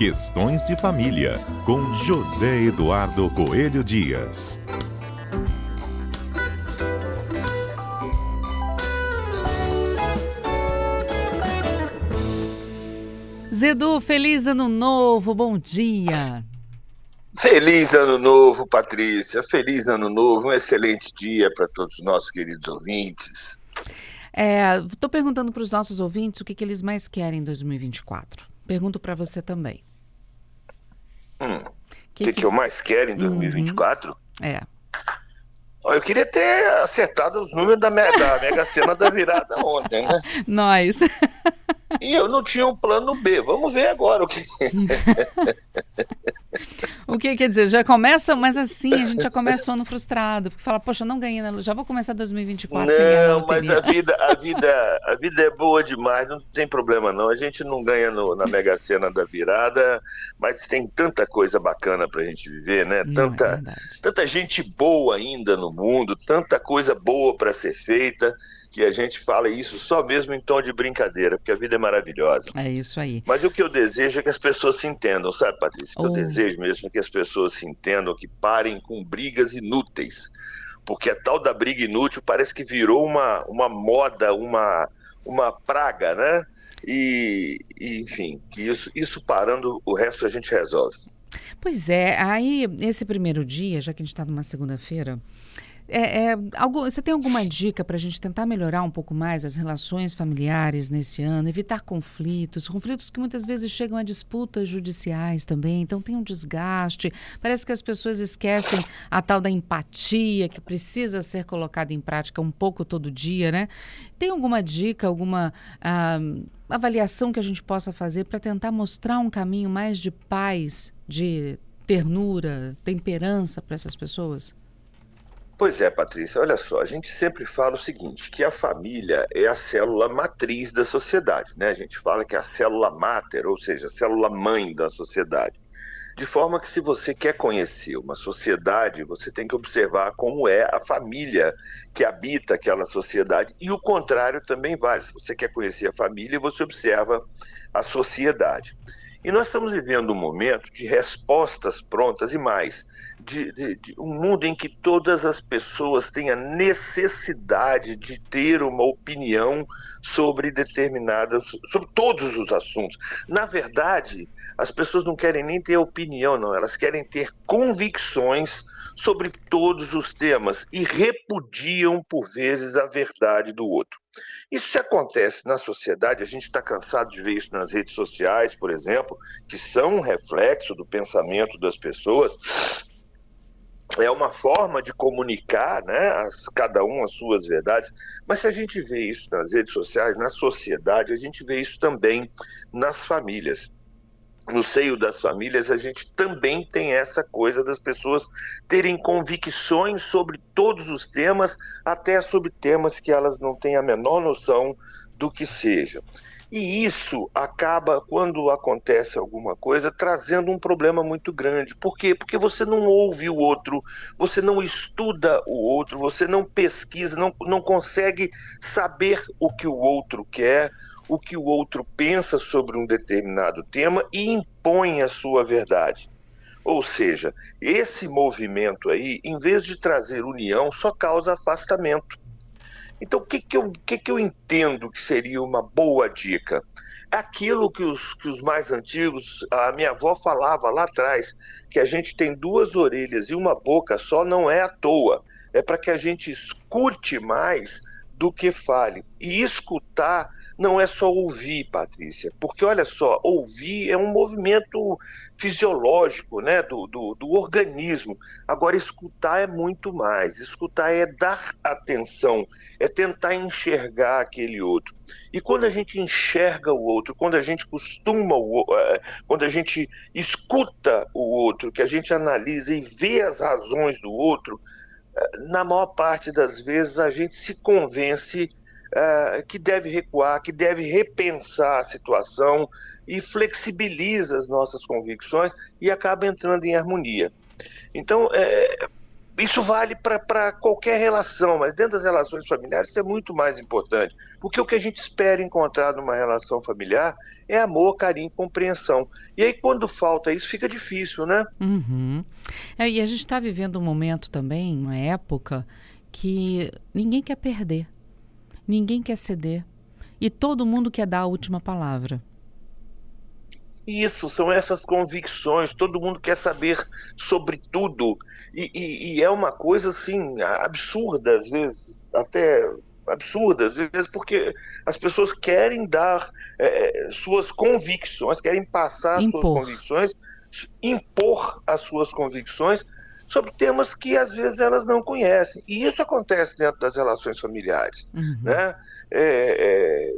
Questões de Família, com José Eduardo Coelho Dias. Zedu, feliz ano novo, bom dia. Feliz ano novo, Patrícia. Feliz ano novo, um excelente dia para todos os nossos queridos ouvintes. Estou é, perguntando para os nossos ouvintes o que, que, eles mais querem em 2024. Pergunto para você também. O hum, que, que, que, eu mais quero em 2024? Uhum. É. Eu queria ter acertado os números da, da Mega Sena da virada ontem, né? Nós. E eu não tinha um plano B. Vamos ver agora o que. o que quer dizer? Já começa, mas assim, a gente já começa o ano frustrado, porque fala, poxa, não ganhei, né? já vou começar 2024 não, sem ganhar. Não, mas a vida, a vida, a vida é boa demais, não tem problema não. A gente não ganha no, na Mega Sena da virada, mas tem tanta coisa bacana pra gente viver, né? Não, é tanta, é tanta gente boa ainda no mundo, tanta coisa boa para ser feita que a gente fala isso só mesmo em tom de brincadeira, porque a vida é maravilhosa. É isso aí. Mas o que eu desejo é que as pessoas se entendam, sabe, Patrícia? O que oh. eu desejo mesmo é que as pessoas se entendam, que parem com brigas inúteis. Porque a tal da briga inútil parece que virou uma, uma moda, uma, uma praga, né? E, e, enfim, que isso, isso parando, o resto a gente resolve. Pois é, aí esse primeiro dia, já que a gente está numa segunda-feira, é, é, você tem alguma dica para a gente tentar melhorar um pouco mais as relações familiares nesse ano, evitar conflitos, conflitos que muitas vezes chegam a disputas judiciais também, então tem um desgaste. Parece que as pessoas esquecem a tal da empatia que precisa ser colocada em prática um pouco todo dia, né? Tem alguma dica, alguma ah, avaliação que a gente possa fazer para tentar mostrar um caminho mais de paz, de ternura, temperança para essas pessoas? Pois é, Patrícia, olha só, a gente sempre fala o seguinte, que a família é a célula matriz da sociedade, né? A gente fala que é a célula máter, ou seja, a célula mãe da sociedade. De forma que se você quer conhecer uma sociedade, você tem que observar como é a família que habita aquela sociedade e o contrário também vale. Se você quer conhecer a família, você observa a sociedade. E nós estamos vivendo um momento de respostas prontas e mais, de, de, de, um mundo em que todas as pessoas têm a necessidade de ter uma opinião sobre determinadas, sobre todos os assuntos. Na verdade, as pessoas não querem nem ter opinião, não, elas querem ter convicções sobre todos os temas e repudiam, por vezes, a verdade do outro. Isso acontece na sociedade, a gente está cansado de ver isso nas redes sociais, por exemplo, que são um reflexo do pensamento das pessoas. É uma forma de comunicar, né, as, cada um as suas verdades. Mas se a gente vê isso nas redes sociais, na sociedade, a gente vê isso também nas famílias no seio das famílias, a gente também tem essa coisa das pessoas terem convicções sobre todos os temas, até sobre temas que elas não têm a menor noção do que seja. E isso acaba, quando acontece alguma coisa, trazendo um problema muito grande. Por quê? Porque você não ouve o outro, você não estuda o outro, você não pesquisa, não, não consegue saber o que o outro quer, o que o outro pensa sobre um determinado tema e impõe a sua verdade. Ou seja, esse movimento aí, em vez de trazer união, só causa afastamento. Então, o que, que, eu, que, que eu entendo que seria uma boa dica? Aquilo que os, que os mais antigos, a minha avó falava lá atrás, que a gente tem duas orelhas e uma boca só, não é à toa. É para que a gente escute mais do que fale. E escutar não é só ouvir, Patrícia, porque olha só, ouvir é um movimento fisiológico né, do, do, do, organismo. Agora, escutar é muito mais. Escutar é dar atenção, é tentar enxergar aquele outro. E quando a gente enxerga o outro, quando a gente costuma, o, é, quando a gente escuta o outro, que a gente analisa e vê as razões do outro, é, na maior parte das vezes a gente se convence uh, que deve recuar, que deve repensar a situação e flexibiliza as nossas convicções e acaba entrando em harmonia. Então, é, isso vale para qualquer relação, mas dentro das relações familiares isso é muito mais importante. Porque o que a gente espera encontrar numa relação familiar é amor, carinho, compreensão. E aí, quando falta isso, fica difícil, né? Uhum. É, e a gente está vivendo um momento também, uma época, que ninguém quer perder, ninguém quer ceder. E todo mundo quer dar a última palavra. Isso, são essas convicções, todo mundo quer saber sobre tudo. E, e, e, é uma coisa assim, absurda, às vezes, até absurda, às vezes, porque as pessoas querem dar é, suas convicções, querem passar impor. suas convicções, impor as suas convicções sobre temas que às vezes elas não conhecem. E isso acontece dentro das relações familiares. Uhum. Né? É, é,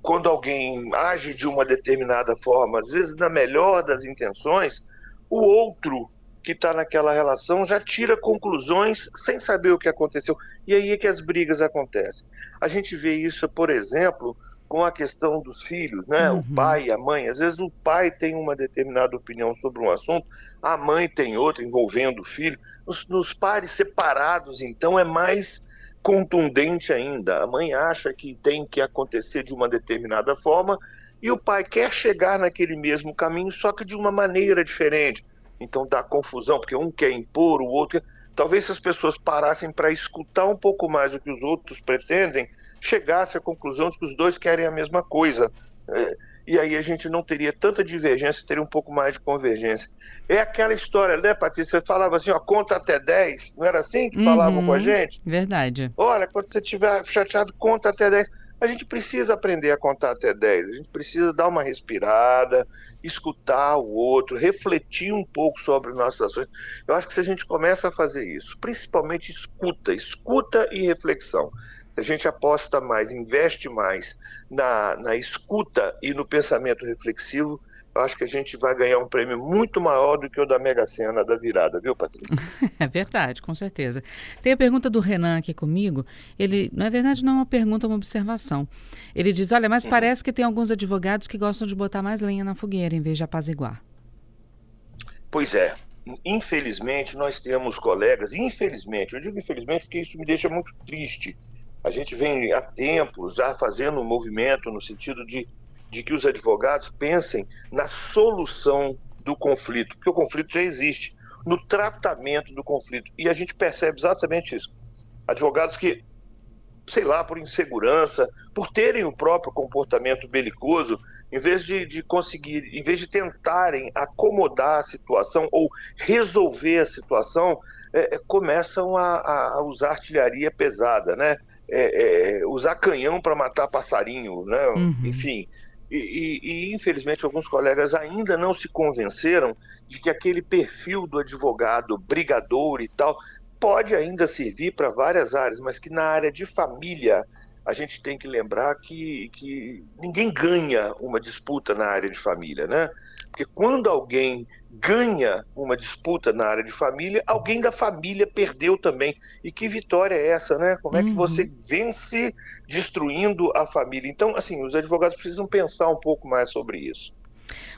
quando alguém age de uma determinada forma, às vezes na melhor das intenções, o outro que está naquela relação já tira conclusões sem saber o que aconteceu. E aí é que as brigas acontecem. A gente vê isso, por exemplo, com a questão dos filhos, né? Uhum. O pai e a mãe. Às vezes o pai tem uma determinada opinião sobre um assunto, a mãe tem outra envolvendo o filho. Nos, nos pares separados, então, é mais contundente ainda. A mãe acha que tem que acontecer de uma determinada forma e o pai quer chegar naquele mesmo caminho, só que de uma maneira diferente. Então dá confusão, porque um quer impor, o outro. Talvez se as pessoas parassem para escutar um pouco mais o que os outros pretendem, chegasse à conclusão de que os dois querem a mesma coisa. É, e aí a gente não teria tanta divergência, teria um pouco mais de convergência. É aquela história, né, Patrícia? Você falava assim, ó, conta até 10, não era assim que uhum, falavam com a gente? Verdade. Olha, quando você estiver chateado, conta até 10. A gente precisa aprender a contar até 10, a gente precisa dar uma respirada, escutar o outro, refletir um pouco sobre nossas ações. Eu acho que se a gente começa a fazer isso, principalmente escuta, escuta e reflexão, a gente aposta mais, investe mais na, na escuta e no pensamento reflexivo, eu acho que a gente vai ganhar um prêmio muito maior do que o da Mega Sena da virada, viu, Patrícia? é verdade, com certeza. Tem a pergunta do Renan aqui comigo. Ele, na verdade, não é uma pergunta, é uma observação. Ele diz: olha, mas uhum. parece que tem alguns advogados que gostam de botar mais lenha na fogueira em vez de apaziguar. Pois é. Infelizmente, nós temos colegas, infelizmente, eu digo infelizmente porque isso me deixa muito triste a gente vem há tempos já fazendo um movimento no sentido de, de que os advogados pensem na solução do conflito, porque o conflito já existe, no tratamento do conflito. E a gente percebe exatamente isso. Advogados que, sei lá, por insegurança, por terem o próprio comportamento belicoso, em vez de, de conseguir, em vez de tentarem acomodar a situação ou resolver a situação, é, é começam a, a usar artilharia pesada, né? É, é, usar canhão para matar passarinho, né? Uhum. enfim. E, e, e, infelizmente alguns colegas ainda não se convenceram de que aquele perfil do advogado brigador e tal pode ainda servir para várias áreas, mas que na área de família a gente tem que lembrar que, que ninguém ganha uma disputa na área de família, né? Porque quando alguém ganha uma disputa na área de família, alguém da família perdeu também. E que vitória é essa, né? Como é que uhum. você vence destruindo a família? Então, assim, os advogados precisam pensar um pouco mais sobre isso.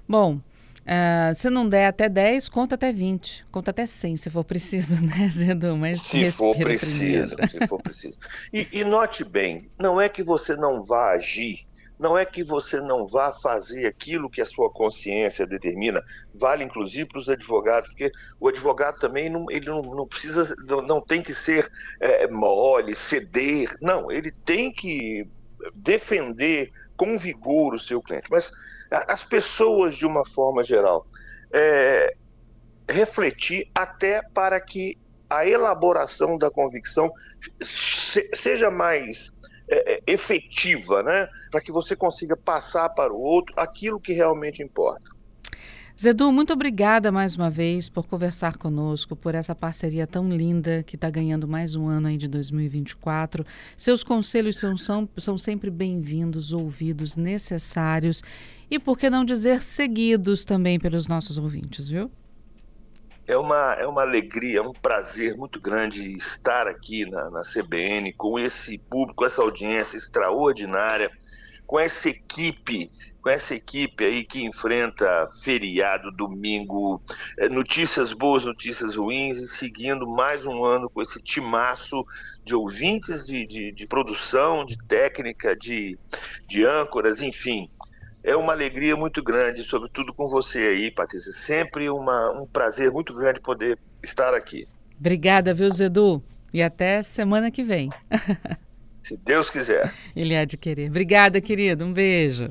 Bom, Uh, se não der até 10, conta até 20. Conta até 100, se for preciso, né, Zedu? Mas se for preciso, se for preciso. E, e note bem, não é que você não vá agir não é que você não vá fazer aquilo que a sua consciência determina, vale inclusive para os advogados, porque o advogado também não, ele não, não precisa, não, não, tem que ser é, mole, ceder, não, ele tem que defender com vigor o seu cliente. Mas as pessoas, de uma forma geral, é, refletir até para que a elaboração da convicção seja mais é, é, efetiva, né? Para que você consiga passar para o outro aquilo que realmente importa. Zedu, muito obrigada mais uma vez por conversar conosco, por essa parceria tão linda que está ganhando mais um ano aí de 2024. Seus conselhos são, são, são sempre bem-vindos, ouvidos, necessários e, por que não dizer, seguidos também pelos nossos ouvintes, viu? É uma, é uma alegria, é um prazer muito grande estar aqui na, na CBN com esse público, essa audiência extraordinária, com essa equipe com essa equipe aí que enfrenta feriado, domingo, é, notícias boas, notícias ruins, e seguindo mais um ano com esse timaço de ouvintes, de, de, de produção, de técnica, de, de âncoras, enfim. É uma alegria muito grande, sobretudo com você aí, Patrícia. Sempre uma, um prazer muito grande poder estar aqui. Obrigada, viu, Zedu? E até semana que vem. Se Deus quiser. Ele há de querer. Obrigada, querido. Um beijo.